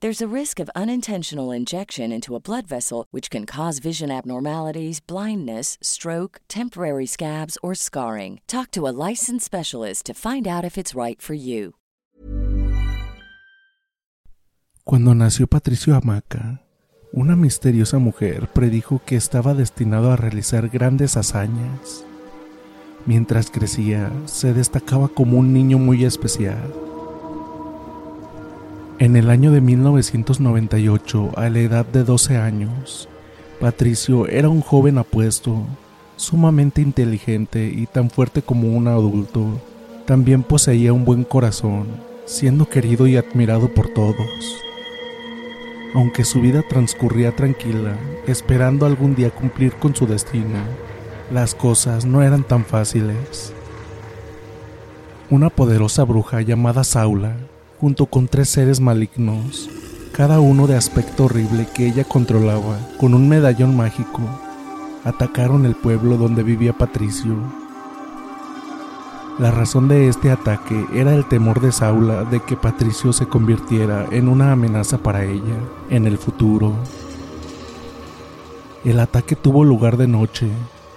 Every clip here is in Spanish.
There's a risk of unintentional injection into a blood vessel, which can cause vision abnormalities, blindness, stroke, temporary scabs, or scarring. Talk to a licensed specialist to find out if it's right for you. Cuando nació Patricio Hamaca, una misteriosa mujer predijo que estaba destinado a realizar grandes hazañas. Mientras crecía, se destacaba como un niño muy especial. En el año de 1998, a la edad de 12 años, Patricio era un joven apuesto, sumamente inteligente y tan fuerte como un adulto. También poseía un buen corazón, siendo querido y admirado por todos. Aunque su vida transcurría tranquila, esperando algún día cumplir con su destino, las cosas no eran tan fáciles. Una poderosa bruja llamada Saula, junto con tres seres malignos, cada uno de aspecto horrible que ella controlaba con un medallón mágico, atacaron el pueblo donde vivía Patricio. La razón de este ataque era el temor de Saula de que Patricio se convirtiera en una amenaza para ella en el futuro. El ataque tuvo lugar de noche,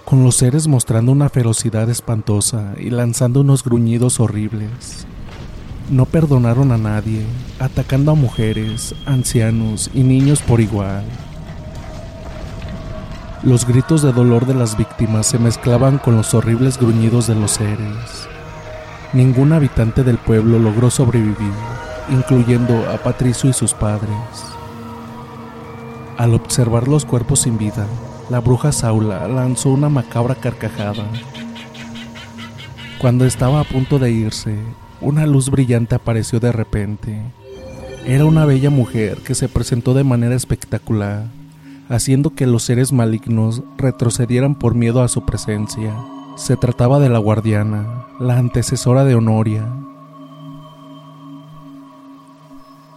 con los seres mostrando una ferocidad espantosa y lanzando unos gruñidos horribles. No perdonaron a nadie, atacando a mujeres, ancianos y niños por igual. Los gritos de dolor de las víctimas se mezclaban con los horribles gruñidos de los seres. Ningún habitante del pueblo logró sobrevivir, incluyendo a Patricio y sus padres. Al observar los cuerpos sin vida, la bruja Saula lanzó una macabra carcajada. Cuando estaba a punto de irse, una luz brillante apareció de repente. Era una bella mujer que se presentó de manera espectacular, haciendo que los seres malignos retrocedieran por miedo a su presencia. Se trataba de la guardiana, la antecesora de Honoria.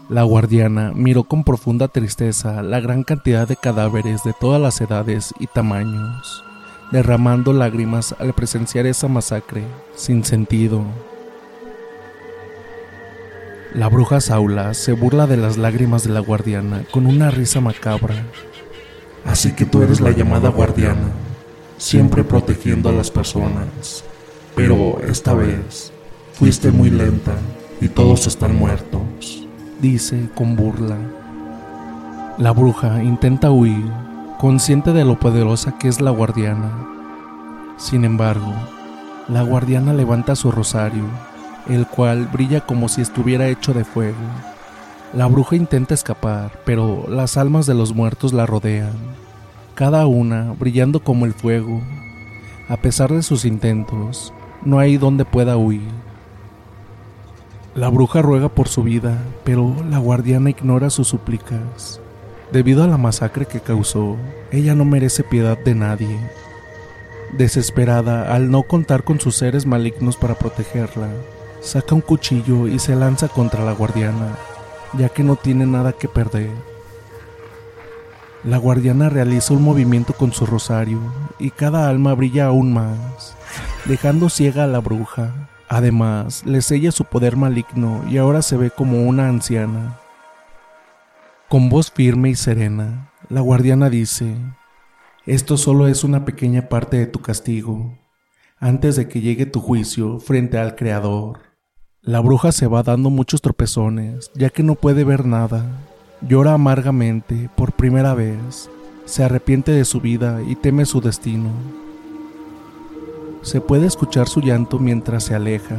La guardiana miró con profunda tristeza la gran cantidad de cadáveres de todas las edades y tamaños, derramando lágrimas al presenciar esa masacre sin sentido. La bruja Saula se burla de las lágrimas de la guardiana con una risa macabra. Así que tú eres la llamada guardiana, siempre protegiendo a las personas. Pero esta vez fuiste muy lenta y todos están muertos. Dice con burla. La bruja intenta huir, consciente de lo poderosa que es la guardiana. Sin embargo, la guardiana levanta su rosario, el cual brilla como si estuviera hecho de fuego. La bruja intenta escapar, pero las almas de los muertos la rodean, cada una brillando como el fuego. A pesar de sus intentos, no hay donde pueda huir. La bruja ruega por su vida, pero la guardiana ignora sus súplicas. Debido a la masacre que causó, ella no merece piedad de nadie. Desesperada al no contar con sus seres malignos para protegerla, saca un cuchillo y se lanza contra la guardiana, ya que no tiene nada que perder. La guardiana realiza un movimiento con su rosario y cada alma brilla aún más, dejando ciega a la bruja, Además, le sella su poder maligno y ahora se ve como una anciana. Con voz firme y serena, la guardiana dice, esto solo es una pequeña parte de tu castigo, antes de que llegue tu juicio frente al Creador. La bruja se va dando muchos tropezones, ya que no puede ver nada. Llora amargamente por primera vez, se arrepiente de su vida y teme su destino. Se puede escuchar su llanto mientras se aleja.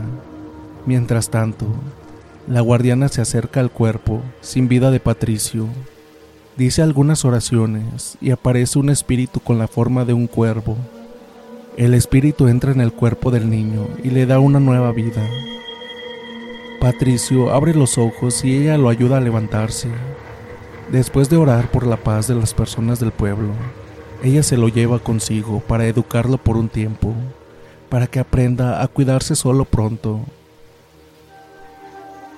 Mientras tanto, la guardiana se acerca al cuerpo sin vida de Patricio. Dice algunas oraciones y aparece un espíritu con la forma de un cuervo. El espíritu entra en el cuerpo del niño y le da una nueva vida. Patricio abre los ojos y ella lo ayuda a levantarse. Después de orar por la paz de las personas del pueblo, ella se lo lleva consigo para educarlo por un tiempo, para que aprenda a cuidarse solo pronto.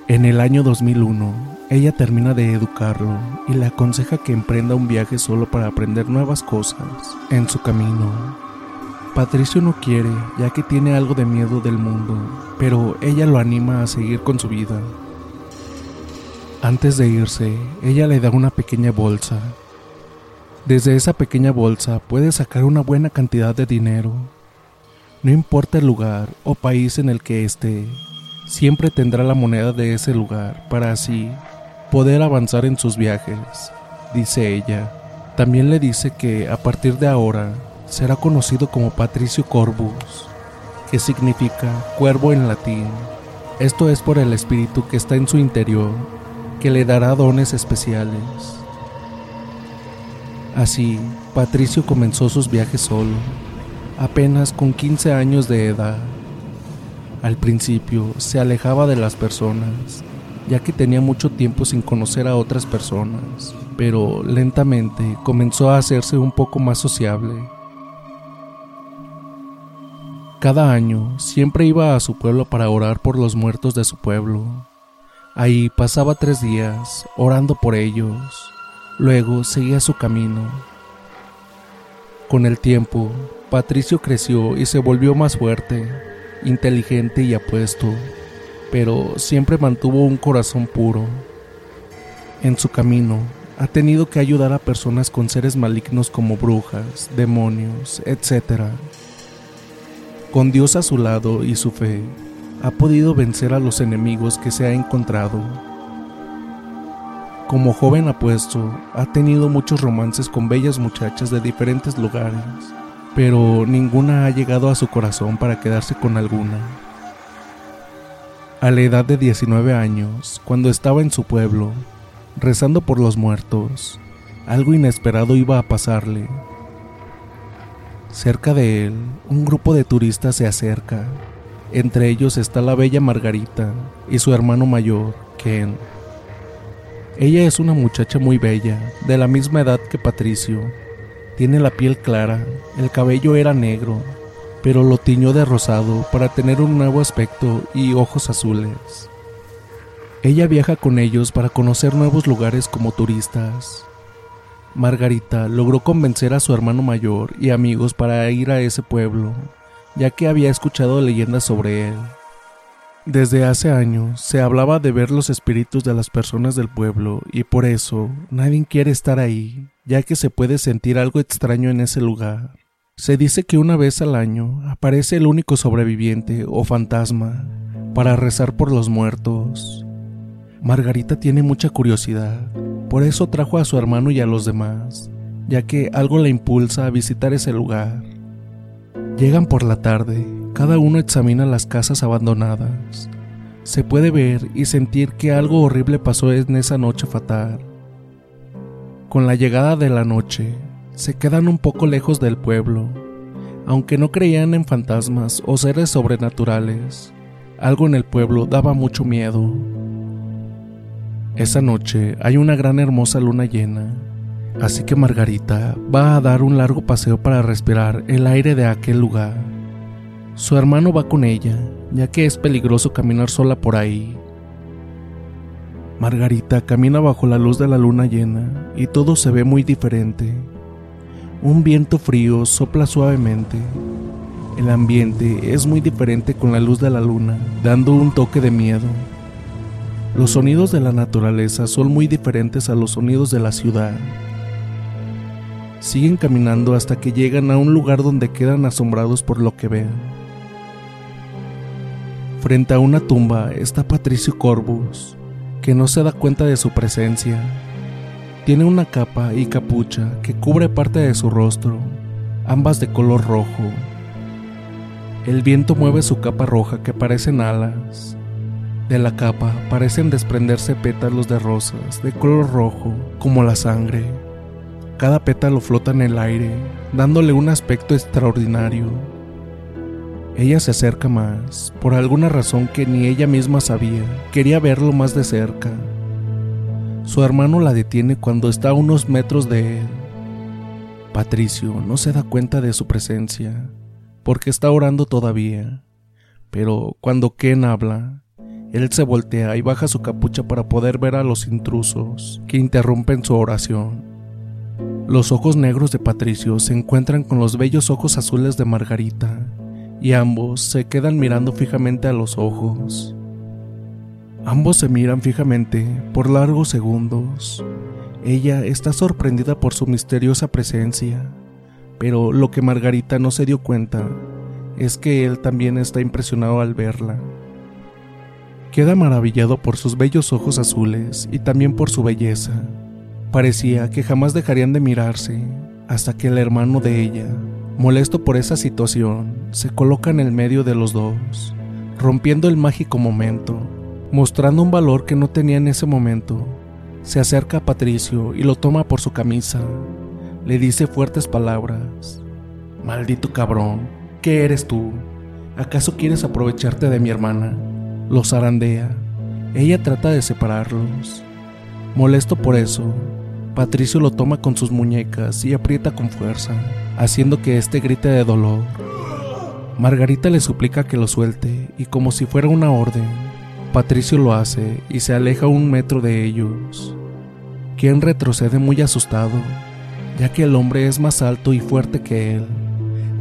En el año 2001, ella termina de educarlo y le aconseja que emprenda un viaje solo para aprender nuevas cosas en su camino. Patricio no quiere, ya que tiene algo de miedo del mundo, pero ella lo anima a seguir con su vida. Antes de irse, ella le da una pequeña bolsa. Desde esa pequeña bolsa puede sacar una buena cantidad de dinero. No importa el lugar o país en el que esté, siempre tendrá la moneda de ese lugar para así poder avanzar en sus viajes, dice ella. También le dice que a partir de ahora será conocido como Patricio Corvus, que significa cuervo en latín. Esto es por el espíritu que está en su interior, que le dará dones especiales. Así, Patricio comenzó sus viajes solo, apenas con 15 años de edad. Al principio se alejaba de las personas, ya que tenía mucho tiempo sin conocer a otras personas, pero lentamente comenzó a hacerse un poco más sociable cada año siempre iba a su pueblo para orar por los muertos de su pueblo. Ahí pasaba tres días orando por ellos. Luego seguía su camino. Con el tiempo, Patricio creció y se volvió más fuerte, inteligente y apuesto, pero siempre mantuvo un corazón puro. En su camino, ha tenido que ayudar a personas con seres malignos como brujas, demonios, etc con Dios a su lado y su fe, ha podido vencer a los enemigos que se ha encontrado. Como joven apuesto, ha tenido muchos romances con bellas muchachas de diferentes lugares, pero ninguna ha llegado a su corazón para quedarse con alguna. A la edad de 19 años, cuando estaba en su pueblo, rezando por los muertos, algo inesperado iba a pasarle. Cerca de él, un grupo de turistas se acerca. Entre ellos está la bella Margarita y su hermano mayor, Ken. Ella es una muchacha muy bella, de la misma edad que Patricio. Tiene la piel clara, el cabello era negro, pero lo tiñó de rosado para tener un nuevo aspecto y ojos azules. Ella viaja con ellos para conocer nuevos lugares como turistas. Margarita logró convencer a su hermano mayor y amigos para ir a ese pueblo, ya que había escuchado leyendas sobre él. Desde hace años se hablaba de ver los espíritus de las personas del pueblo y por eso nadie quiere estar ahí, ya que se puede sentir algo extraño en ese lugar. Se dice que una vez al año aparece el único sobreviviente o fantasma para rezar por los muertos. Margarita tiene mucha curiosidad por eso trajo a su hermano y a los demás, ya que algo la impulsa a visitar ese lugar. Llegan por la tarde, cada uno examina las casas abandonadas. Se puede ver y sentir que algo horrible pasó en esa noche fatal. Con la llegada de la noche, se quedan un poco lejos del pueblo. Aunque no creían en fantasmas o seres sobrenaturales, algo en el pueblo daba mucho miedo. Esa noche hay una gran hermosa luna llena, así que Margarita va a dar un largo paseo para respirar el aire de aquel lugar. Su hermano va con ella, ya que es peligroso caminar sola por ahí. Margarita camina bajo la luz de la luna llena y todo se ve muy diferente. Un viento frío sopla suavemente. El ambiente es muy diferente con la luz de la luna, dando un toque de miedo. Los sonidos de la naturaleza son muy diferentes a los sonidos de la ciudad. Siguen caminando hasta que llegan a un lugar donde quedan asombrados por lo que ven. Frente a una tumba está Patricio Corvus, que no se da cuenta de su presencia. Tiene una capa y capucha que cubre parte de su rostro, ambas de color rojo. El viento mueve su capa roja que parecen alas. De la capa parecen desprenderse pétalos de rosas de color rojo, como la sangre. Cada pétalo flota en el aire, dándole un aspecto extraordinario. Ella se acerca más, por alguna razón que ni ella misma sabía. Quería verlo más de cerca. Su hermano la detiene cuando está a unos metros de él. Patricio no se da cuenta de su presencia, porque está orando todavía. Pero cuando Ken habla, él se voltea y baja su capucha para poder ver a los intrusos que interrumpen su oración. Los ojos negros de Patricio se encuentran con los bellos ojos azules de Margarita, y ambos se quedan mirando fijamente a los ojos. Ambos se miran fijamente por largos segundos. Ella está sorprendida por su misteriosa presencia, pero lo que Margarita no se dio cuenta es que él también está impresionado al verla. Queda maravillado por sus bellos ojos azules y también por su belleza. Parecía que jamás dejarían de mirarse hasta que el hermano de ella, molesto por esa situación, se coloca en el medio de los dos, rompiendo el mágico momento, mostrando un valor que no tenía en ese momento. Se acerca a Patricio y lo toma por su camisa. Le dice fuertes palabras. Maldito cabrón, ¿qué eres tú? ¿Acaso quieres aprovecharte de mi hermana? Los zarandea. Ella trata de separarlos. Molesto por eso, Patricio lo toma con sus muñecas y aprieta con fuerza, haciendo que éste grite de dolor. Margarita le suplica que lo suelte y como si fuera una orden, Patricio lo hace y se aleja un metro de ellos. Quien retrocede muy asustado, ya que el hombre es más alto y fuerte que él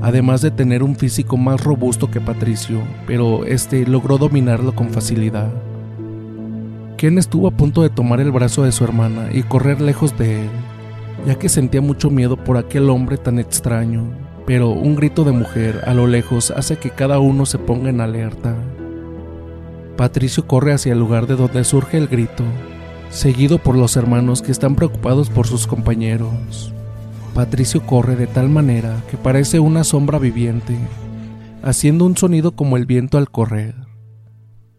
además de tener un físico más robusto que Patricio, pero este logró dominarlo con facilidad. Ken estuvo a punto de tomar el brazo de su hermana y correr lejos de él, ya que sentía mucho miedo por aquel hombre tan extraño, pero un grito de mujer a lo lejos hace que cada uno se ponga en alerta. Patricio corre hacia el lugar de donde surge el grito, seguido por los hermanos que están preocupados por sus compañeros. Patricio corre de tal manera que parece una sombra viviente, haciendo un sonido como el viento al correr.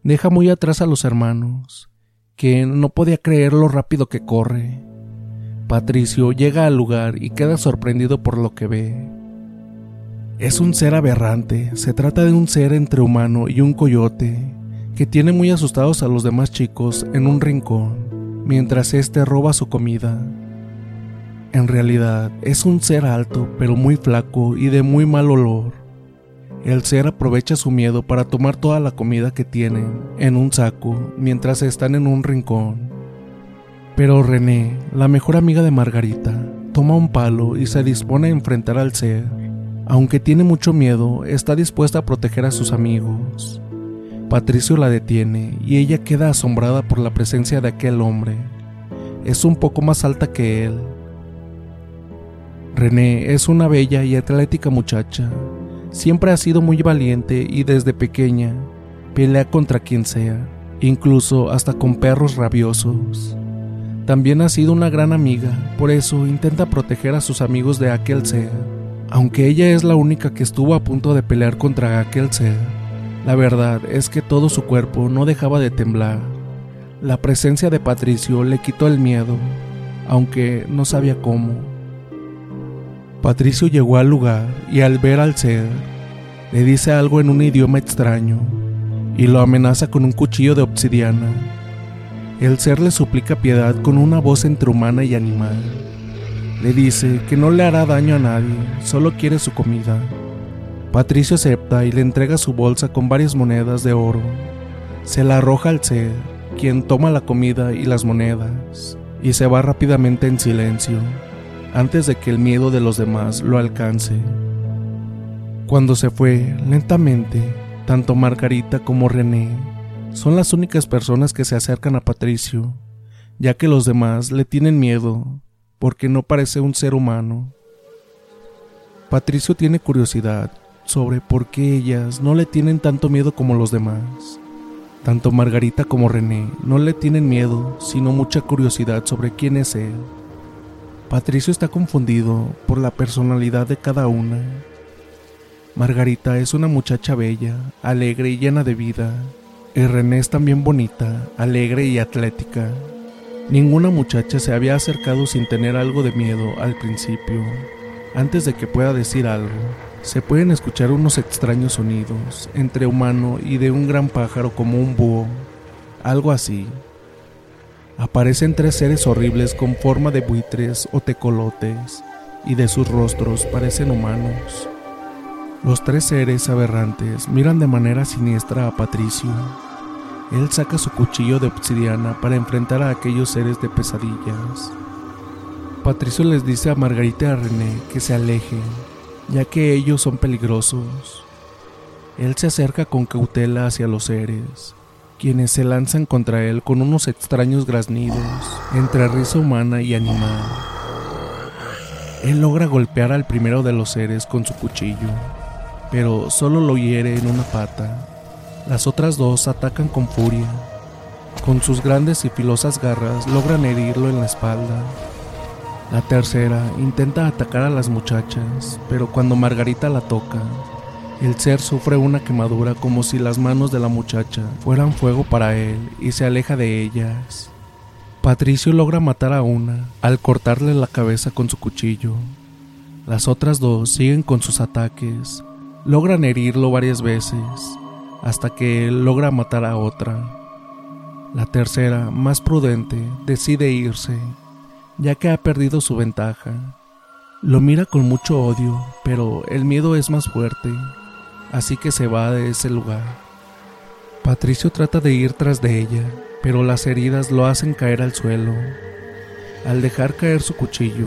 Deja muy atrás a los hermanos, que no podía creer lo rápido que corre. Patricio llega al lugar y queda sorprendido por lo que ve. Es un ser aberrante, se trata de un ser entre humano y un coyote, que tiene muy asustados a los demás chicos en un rincón, mientras éste roba su comida. En realidad es un ser alto, pero muy flaco y de muy mal olor. El ser aprovecha su miedo para tomar toda la comida que tienen en un saco mientras están en un rincón. Pero René, la mejor amiga de Margarita, toma un palo y se dispone a enfrentar al ser. Aunque tiene mucho miedo, está dispuesta a proteger a sus amigos. Patricio la detiene y ella queda asombrada por la presencia de aquel hombre. Es un poco más alta que él, René es una bella y atlética muchacha. Siempre ha sido muy valiente y desde pequeña pelea contra quien sea, incluso hasta con perros rabiosos. También ha sido una gran amiga, por eso intenta proteger a sus amigos de aquel ser. Aunque ella es la única que estuvo a punto de pelear contra aquel ser, la verdad es que todo su cuerpo no dejaba de temblar. La presencia de Patricio le quitó el miedo, aunque no sabía cómo. Patricio llegó al lugar y al ver al ser, le dice algo en un idioma extraño y lo amenaza con un cuchillo de obsidiana. El ser le suplica piedad con una voz entre humana y animal. Le dice que no le hará daño a nadie, solo quiere su comida. Patricio acepta y le entrega su bolsa con varias monedas de oro. Se la arroja al ser, quien toma la comida y las monedas, y se va rápidamente en silencio antes de que el miedo de los demás lo alcance. Cuando se fue, lentamente, tanto Margarita como René son las únicas personas que se acercan a Patricio, ya que los demás le tienen miedo porque no parece un ser humano. Patricio tiene curiosidad sobre por qué ellas no le tienen tanto miedo como los demás. Tanto Margarita como René no le tienen miedo, sino mucha curiosidad sobre quién es él. Patricio está confundido por la personalidad de cada una. Margarita es una muchacha bella, alegre y llena de vida. Y René es también bonita, alegre y atlética. Ninguna muchacha se había acercado sin tener algo de miedo al principio. Antes de que pueda decir algo, se pueden escuchar unos extraños sonidos entre humano y de un gran pájaro como un búho, algo así. Aparecen tres seres horribles con forma de buitres o tecolotes, y de sus rostros parecen humanos. Los tres seres aberrantes miran de manera siniestra a Patricio, él saca su cuchillo de obsidiana para enfrentar a aquellos seres de pesadillas. Patricio les dice a Margarita y a René que se alejen, ya que ellos son peligrosos. Él se acerca con cautela hacia los seres, quienes se lanzan contra él con unos extraños graznidos entre risa humana y animal. Él logra golpear al primero de los seres con su cuchillo, pero solo lo hiere en una pata. Las otras dos atacan con furia. Con sus grandes y filosas garras logran herirlo en la espalda. La tercera intenta atacar a las muchachas, pero cuando Margarita la toca, el ser sufre una quemadura como si las manos de la muchacha fueran fuego para él y se aleja de ellas. Patricio logra matar a una al cortarle la cabeza con su cuchillo. Las otras dos siguen con sus ataques, logran herirlo varias veces, hasta que él logra matar a otra. La tercera, más prudente, decide irse, ya que ha perdido su ventaja. Lo mira con mucho odio, pero el miedo es más fuerte, así que se va de ese lugar. Patricio trata de ir tras de ella, pero las heridas lo hacen caer al suelo. Al dejar caer su cuchillo,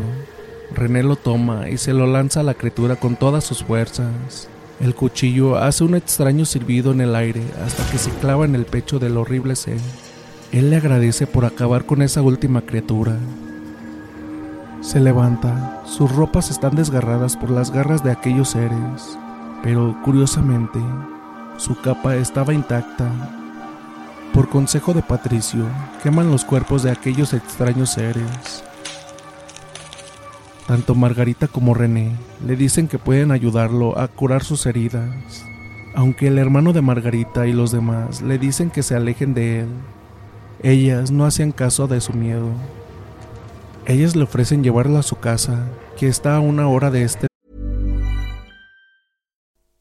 René lo toma y se lo lanza a la criatura con todas sus fuerzas. El cuchillo hace un extraño silbido en el aire hasta que se clava en el pecho del horrible ser. Él le agradece por acabar con esa última criatura. Se levanta, sus ropas están desgarradas por las garras de aquellos seres, pero curiosamente, su capa estaba intacta. Por consejo de Patricio, queman los cuerpos de aquellos extraños seres. Tanto Margarita como René le dicen que pueden ayudarlo a curar sus heridas, aunque el hermano de Margarita y los demás le dicen que se alejen de él. Ellas no hacían caso de su miedo. Ellas le ofrecen llevarla a su casa, que está a una hora de este.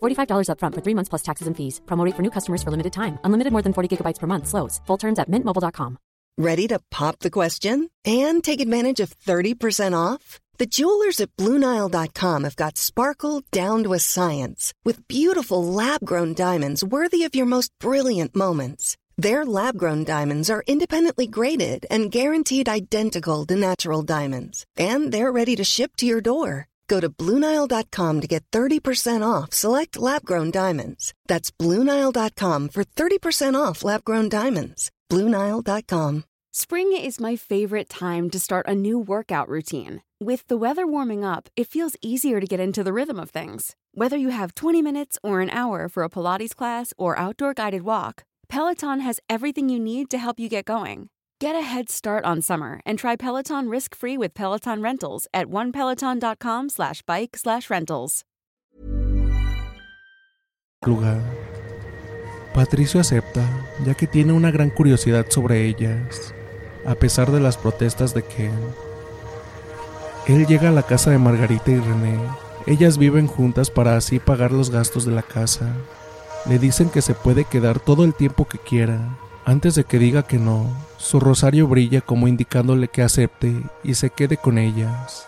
$45 upfront for three months plus taxes and fees. Promo for new customers for limited time. Unlimited more than 40 gigabytes per month. Slows. Full terms at mintmobile.com. Ready to pop the question and take advantage of 30% off? The jewelers at BlueNile.com have got sparkle down to a science with beautiful lab grown diamonds worthy of your most brilliant moments. Their lab grown diamonds are independently graded and guaranteed identical to natural diamonds, and they're ready to ship to your door. Go to BlueNile.com to get 30% off select lab grown diamonds. That's BlueNile.com for 30% off lab grown diamonds. BlueNile.com. Spring is my favorite time to start a new workout routine. With the weather warming up, it feels easier to get into the rhythm of things. Whether you have 20 minutes or an hour for a Pilates class or outdoor guided walk, Peloton has everything you need to help you get going. Get a head start on summer and try Peloton risk-free with Peloton Rentals at onepeloton.com slash bike slash rentals. lugar. Patricio acepta, ya que tiene una gran curiosidad sobre ellas, a pesar de las protestas de Ken. Él llega a la casa de Margarita y René. Ellas viven juntas para así pagar los gastos de la casa. Le dicen que se puede quedar todo el tiempo que quiera. Antes de que diga que no, su rosario brilla como indicándole que acepte y se quede con ellas.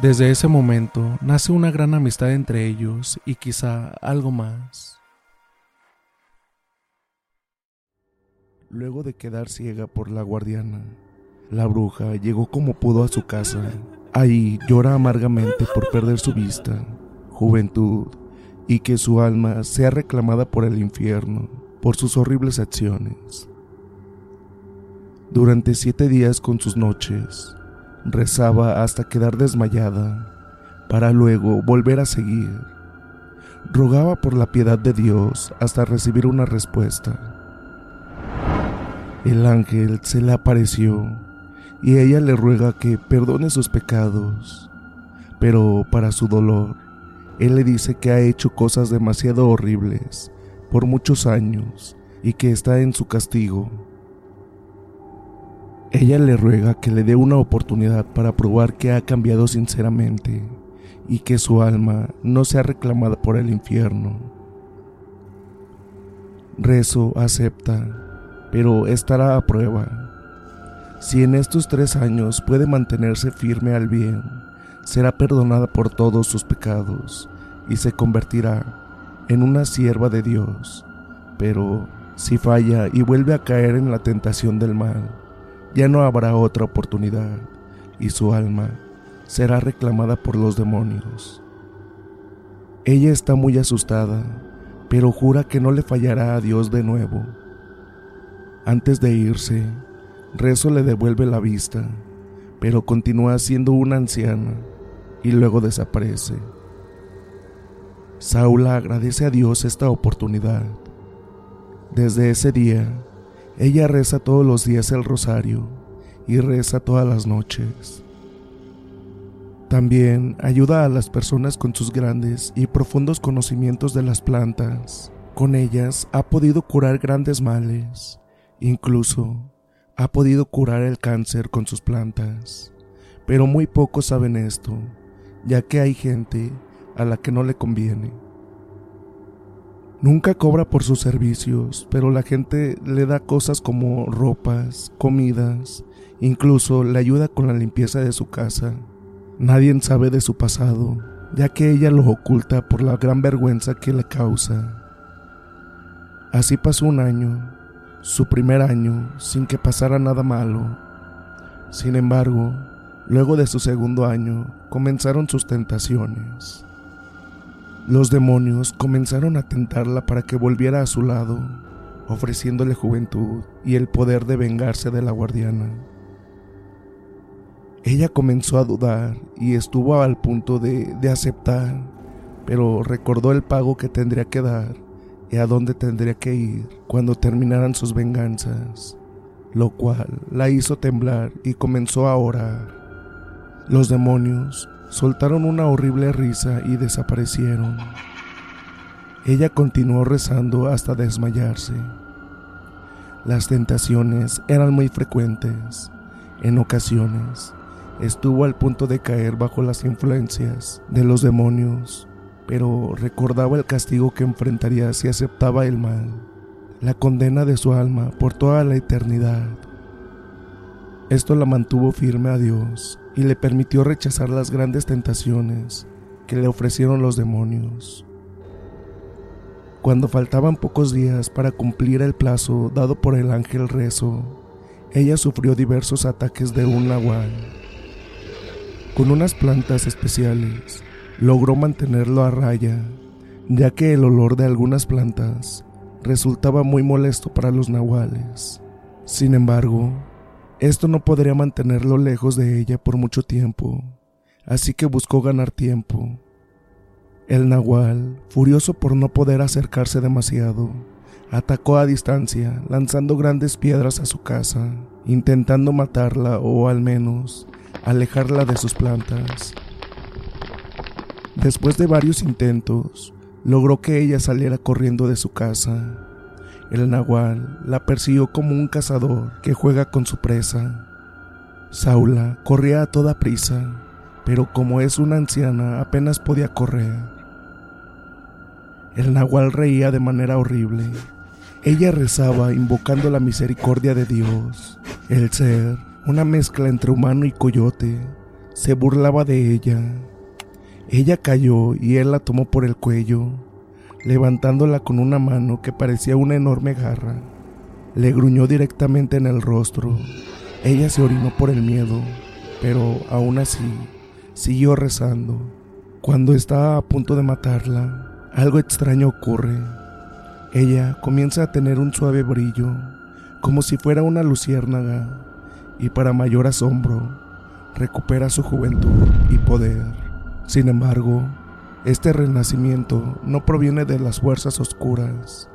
Desde ese momento nace una gran amistad entre ellos y quizá algo más. Luego de quedar ciega por la guardiana, la bruja llegó como pudo a su casa. Ahí llora amargamente por perder su vista, juventud y que su alma sea reclamada por el infierno por sus horribles acciones. Durante siete días con sus noches, rezaba hasta quedar desmayada, para luego volver a seguir. Rogaba por la piedad de Dios hasta recibir una respuesta. El ángel se le apareció y ella le ruega que perdone sus pecados, pero para su dolor, él le dice que ha hecho cosas demasiado horribles por muchos años y que está en su castigo. Ella le ruega que le dé una oportunidad para probar que ha cambiado sinceramente y que su alma no sea reclamada por el infierno. Rezo acepta, pero estará a prueba. Si en estos tres años puede mantenerse firme al bien, será perdonada por todos sus pecados y se convertirá en una sierva de Dios. Pero si falla y vuelve a caer en la tentación del mal, ya no habrá otra oportunidad y su alma será reclamada por los demonios. Ella está muy asustada, pero jura que no le fallará a Dios de nuevo. Antes de irse, Rezo le devuelve la vista, pero continúa siendo una anciana y luego desaparece. Saula agradece a Dios esta oportunidad. Desde ese día, ella reza todos los días el rosario y reza todas las noches. También ayuda a las personas con sus grandes y profundos conocimientos de las plantas. Con ellas ha podido curar grandes males, incluso ha podido curar el cáncer con sus plantas. Pero muy pocos saben esto, ya que hay gente a la que no le conviene. Nunca cobra por sus servicios, pero la gente le da cosas como ropas, comidas, incluso le ayuda con la limpieza de su casa. Nadie sabe de su pasado, ya que ella lo oculta por la gran vergüenza que le causa. Así pasó un año, su primer año, sin que pasara nada malo. Sin embargo, luego de su segundo año, comenzaron sus tentaciones. Los demonios comenzaron a tentarla para que volviera a su lado, ofreciéndole juventud y el poder de vengarse de la guardiana. Ella comenzó a dudar y estuvo al punto de, de aceptar, pero recordó el pago que tendría que dar y a dónde tendría que ir cuando terminaran sus venganzas, lo cual la hizo temblar y comenzó a orar. Los demonios soltaron una horrible risa y desaparecieron. Ella continuó rezando hasta desmayarse. Las tentaciones eran muy frecuentes. En ocasiones, estuvo al punto de caer bajo las influencias de los demonios, pero recordaba el castigo que enfrentaría si aceptaba el mal, la condena de su alma por toda la eternidad. Esto la mantuvo firme a Dios y le permitió rechazar las grandes tentaciones que le ofrecieron los demonios. Cuando faltaban pocos días para cumplir el plazo dado por el ángel rezo, ella sufrió diversos ataques de un nahual. Con unas plantas especiales, logró mantenerlo a raya, ya que el olor de algunas plantas resultaba muy molesto para los nahuales. Sin embargo, esto no podría mantenerlo lejos de ella por mucho tiempo, así que buscó ganar tiempo. El nahual, furioso por no poder acercarse demasiado, atacó a distancia, lanzando grandes piedras a su casa, intentando matarla o al menos alejarla de sus plantas. Después de varios intentos, logró que ella saliera corriendo de su casa. El nahual la persiguió como un cazador que juega con su presa. Saula corría a toda prisa, pero como es una anciana apenas podía correr. El nahual reía de manera horrible. Ella rezaba invocando la misericordia de Dios. El ser, una mezcla entre humano y coyote, se burlaba de ella. Ella cayó y él la tomó por el cuello levantándola con una mano que parecía una enorme garra. Le gruñó directamente en el rostro. Ella se orinó por el miedo, pero aún así siguió rezando. Cuando estaba a punto de matarla, algo extraño ocurre. Ella comienza a tener un suave brillo, como si fuera una luciérnaga, y para mayor asombro, recupera su juventud y poder. Sin embargo, este renacimiento no proviene de las fuerzas oscuras,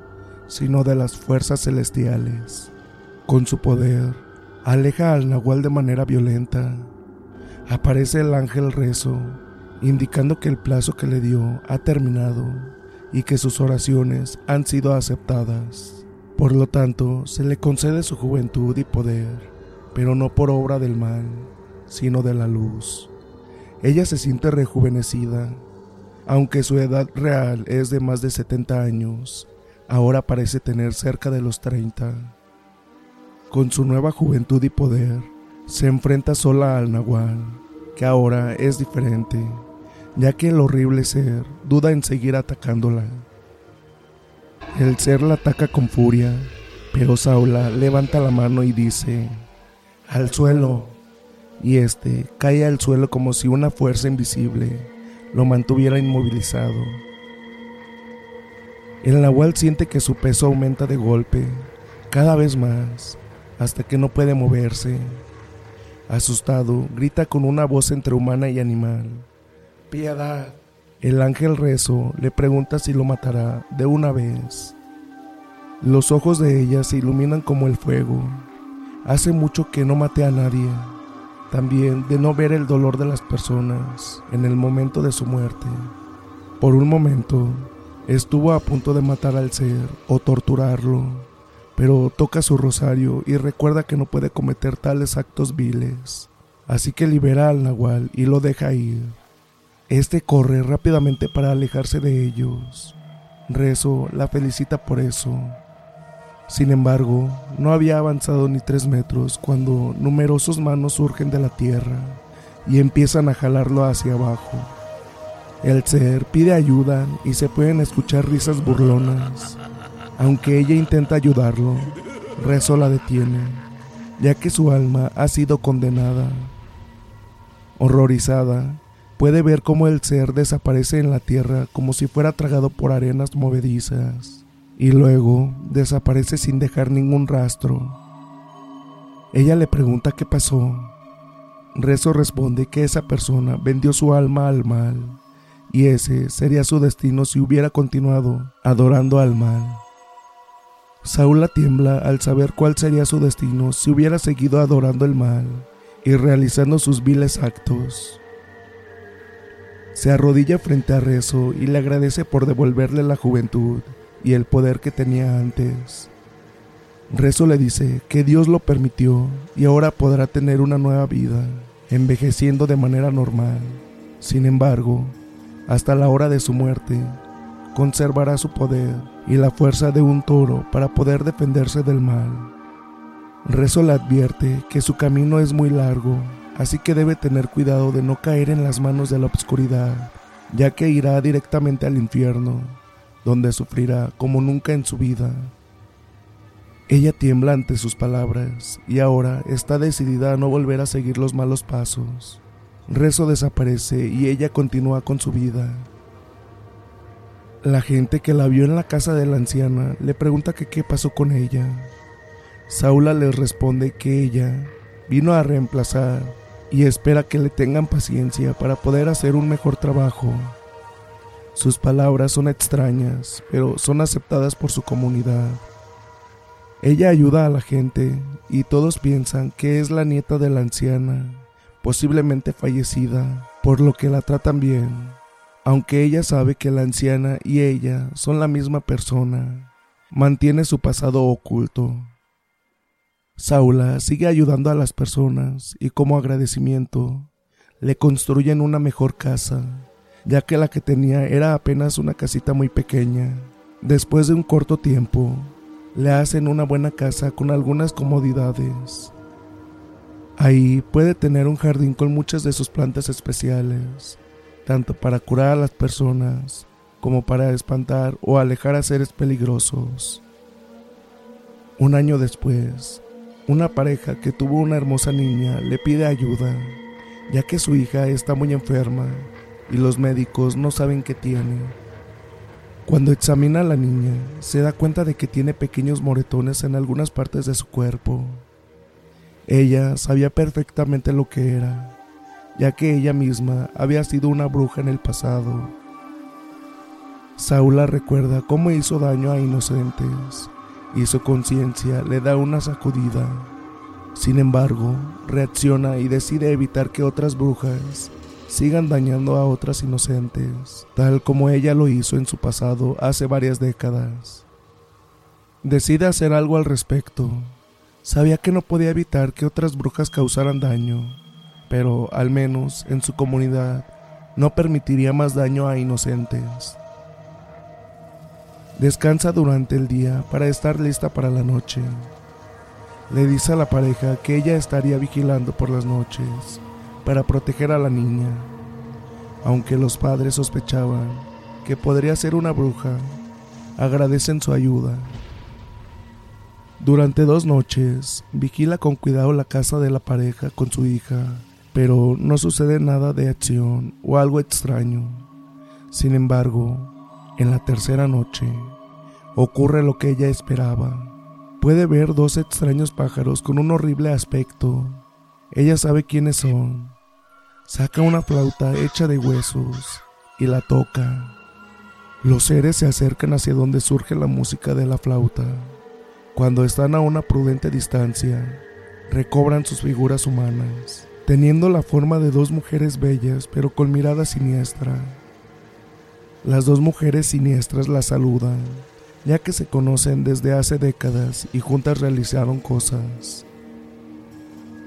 sino de las fuerzas celestiales. Con su poder, aleja al nahual de manera violenta. Aparece el ángel rezo, indicando que el plazo que le dio ha terminado y que sus oraciones han sido aceptadas. Por lo tanto, se le concede su juventud y poder, pero no por obra del mal, sino de la luz. Ella se siente rejuvenecida aunque su edad real es de más de 70 años, ahora parece tener cerca de los 30. Con su nueva juventud y poder, se enfrenta sola al Nahual, que ahora es diferente, ya que el horrible ser duda en seguir atacándola. El ser la ataca con furia, pero Saula levanta la mano y dice, al suelo, y este cae al suelo como si una fuerza invisible lo mantuviera inmovilizado. El nahual siente que su peso aumenta de golpe, cada vez más, hasta que no puede moverse. Asustado, grita con una voz entre humana y animal. Piedad. El ángel rezo le pregunta si lo matará de una vez. Los ojos de ella se iluminan como el fuego. Hace mucho que no maté a nadie también de no ver el dolor de las personas en el momento de su muerte. Por un momento estuvo a punto de matar al ser o torturarlo, pero toca su rosario y recuerda que no puede cometer tales actos viles, así que libera al nahual y lo deja ir. Este corre rápidamente para alejarse de ellos. Rezo la felicita por eso sin embargo, no había avanzado ni tres metros cuando numerosos manos surgen de la tierra y empiezan a jalarlo hacia abajo. El ser pide ayuda y se pueden escuchar risas burlonas. Aunque ella intenta ayudarlo, Rezo la detiene, ya que su alma ha sido condenada. Horrorizada, puede ver cómo el ser desaparece en la tierra como si fuera tragado por arenas movedizas y luego desaparece sin dejar ningún rastro. Ella le pregunta qué pasó. Rezo responde que esa persona vendió su alma al mal y ese sería su destino si hubiera continuado adorando al mal. Saúl tiembla al saber cuál sería su destino si hubiera seguido adorando el mal y realizando sus viles actos. Se arrodilla frente a Rezo y le agradece por devolverle la juventud y el poder que tenía antes. Rezo le dice que Dios lo permitió y ahora podrá tener una nueva vida, envejeciendo de manera normal. Sin embargo, hasta la hora de su muerte, conservará su poder y la fuerza de un toro para poder defenderse del mal. Rezo le advierte que su camino es muy largo así que debe tener cuidado de no caer en las manos de la obscuridad, ya que irá directamente al infierno, donde sufrirá como nunca en su vida. Ella tiembla ante sus palabras y ahora está decidida a no volver a seguir los malos pasos. Rezo desaparece y ella continúa con su vida. La gente que la vio en la casa de la anciana le pregunta que qué pasó con ella. Saula les responde que ella vino a reemplazar y espera que le tengan paciencia para poder hacer un mejor trabajo. Sus palabras son extrañas, pero son aceptadas por su comunidad. Ella ayuda a la gente y todos piensan que es la nieta de la anciana, posiblemente fallecida, por lo que la tratan bien, aunque ella sabe que la anciana y ella son la misma persona. Mantiene su pasado oculto. Saula sigue ayudando a las personas y como agradecimiento le construyen una mejor casa, ya que la que tenía era apenas una casita muy pequeña. Después de un corto tiempo, le hacen una buena casa con algunas comodidades. Ahí puede tener un jardín con muchas de sus plantas especiales, tanto para curar a las personas como para espantar o alejar a seres peligrosos. Un año después, una pareja que tuvo una hermosa niña le pide ayuda, ya que su hija está muy enferma y los médicos no saben qué tiene. Cuando examina a la niña, se da cuenta de que tiene pequeños moretones en algunas partes de su cuerpo. Ella sabía perfectamente lo que era, ya que ella misma había sido una bruja en el pasado. Saula recuerda cómo hizo daño a inocentes y su conciencia le da una sacudida. Sin embargo, reacciona y decide evitar que otras brujas sigan dañando a otras inocentes, tal como ella lo hizo en su pasado hace varias décadas. Decide hacer algo al respecto. Sabía que no podía evitar que otras brujas causaran daño, pero al menos en su comunidad no permitiría más daño a inocentes. Descansa durante el día para estar lista para la noche. Le dice a la pareja que ella estaría vigilando por las noches para proteger a la niña. Aunque los padres sospechaban que podría ser una bruja, agradecen su ayuda. Durante dos noches, vigila con cuidado la casa de la pareja con su hija, pero no sucede nada de acción o algo extraño. Sin embargo, en la tercera noche, ocurre lo que ella esperaba. Puede ver dos extraños pájaros con un horrible aspecto. Ella sabe quiénes son, saca una flauta hecha de huesos y la toca. Los seres se acercan hacia donde surge la música de la flauta. Cuando están a una prudente distancia, recobran sus figuras humanas, teniendo la forma de dos mujeres bellas pero con mirada siniestra. Las dos mujeres siniestras la saludan, ya que se conocen desde hace décadas y juntas realizaron cosas.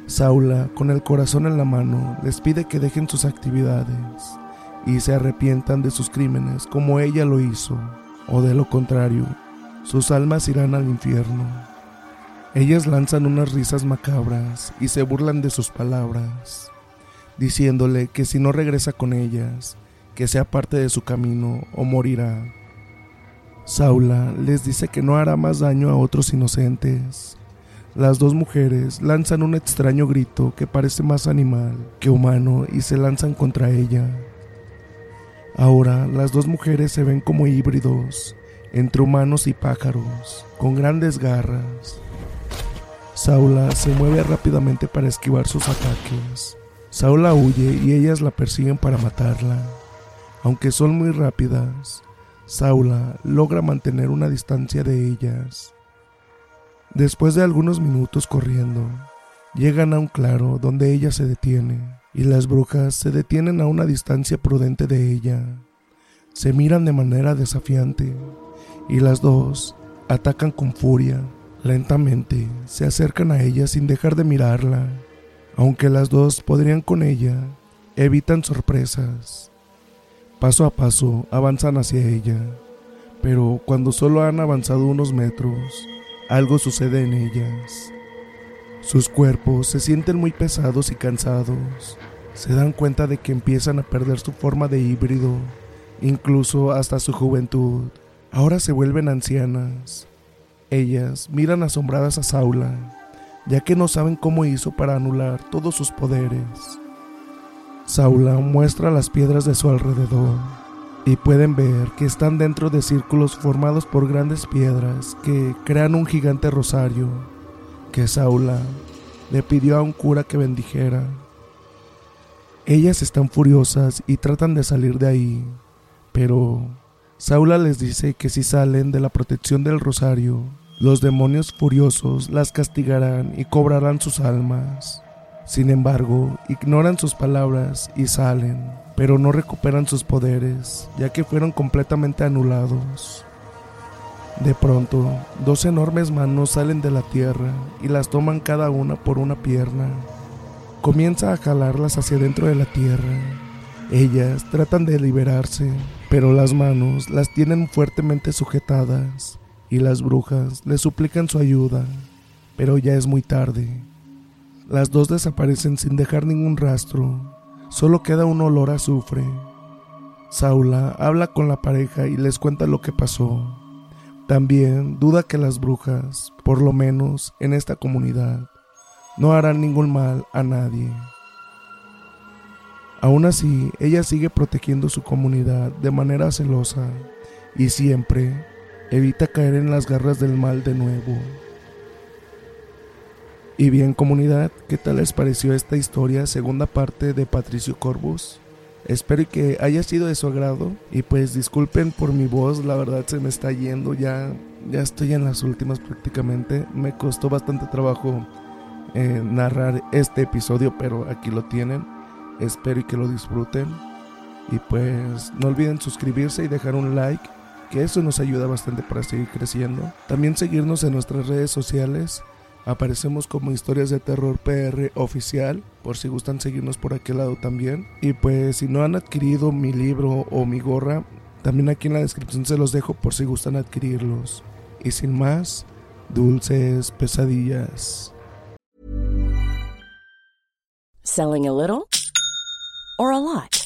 Saula, con el corazón en la mano, les pide que dejen sus actividades y se arrepientan de sus crímenes como ella lo hizo, o de lo contrario, sus almas irán al infierno. Ellas lanzan unas risas macabras y se burlan de sus palabras, diciéndole que si no regresa con ellas, que sea parte de su camino o morirá. Saula les dice que no hará más daño a otros inocentes las dos mujeres lanzan un extraño grito que parece más animal que humano y se lanzan contra ella. Ahora las dos mujeres se ven como híbridos entre humanos y pájaros, con grandes garras. Saula se mueve rápidamente para esquivar sus ataques. Saula huye y ellas la persiguen para matarla. Aunque son muy rápidas, Saula logra mantener una distancia de ellas. Después de algunos minutos corriendo, llegan a un claro donde ella se detiene y las brujas se detienen a una distancia prudente de ella. Se miran de manera desafiante y las dos atacan con furia. Lentamente se acercan a ella sin dejar de mirarla. Aunque las dos podrían con ella, evitan sorpresas. Paso a paso avanzan hacia ella, pero cuando solo han avanzado unos metros, algo sucede en ellas. Sus cuerpos se sienten muy pesados y cansados. Se dan cuenta de que empiezan a perder su forma de híbrido, incluso hasta su juventud. Ahora se vuelven ancianas. Ellas miran asombradas a Saula, ya que no saben cómo hizo para anular todos sus poderes. Saula muestra las piedras de su alrededor y pueden ver que están dentro de círculos formados por grandes piedras que crean un gigante rosario que Saula le pidió a un cura que bendijera. Ellas están furiosas y tratan de salir de ahí, pero Saula les dice que si salen de la protección del rosario, los demonios furiosos las castigarán y cobrarán sus almas. Sin embargo, ignoran sus palabras y salen, pero no recuperan sus poderes, ya que fueron completamente anulados. De pronto, dos enormes manos salen de la tierra y las toman cada una por una pierna. Comienza a jalarlas hacia dentro de la tierra. Ellas tratan de liberarse, pero las manos las tienen fuertemente sujetadas y las brujas le suplican su ayuda, pero ya es muy tarde. Las dos desaparecen sin dejar ningún rastro, solo queda un olor a azufre. Saula habla con la pareja y les cuenta lo que pasó. También duda que las brujas, por lo menos en esta comunidad, no harán ningún mal a nadie. Aún así, ella sigue protegiendo su comunidad de manera celosa y siempre evita caer en las garras del mal de nuevo. Y bien comunidad, ¿qué tal les pareció esta historia, segunda parte de Patricio Corbus? Espero que haya sido de su agrado y pues disculpen por mi voz, la verdad se me está yendo, ya, ya estoy en las últimas prácticamente, me costó bastante trabajo eh, narrar este episodio, pero aquí lo tienen, espero que lo disfruten y pues no olviden suscribirse y dejar un like, que eso nos ayuda bastante para seguir creciendo, también seguirnos en nuestras redes sociales, Aparecemos como Historias de Terror PR oficial, por si gustan seguirnos por aquel lado también. Y pues si no han adquirido mi libro o mi gorra, también aquí en la descripción se los dejo por si gustan adquirirlos. Y sin más, dulces pesadillas. Selling a little or a lot?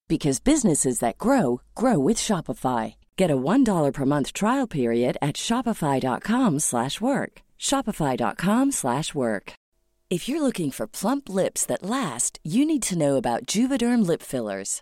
because businesses that grow grow with Shopify. Get a $1 per month trial period at Shopify.com slash work. Shopify.com slash work. If you're looking for plump lips that last, you need to know about Juvederm lip fillers.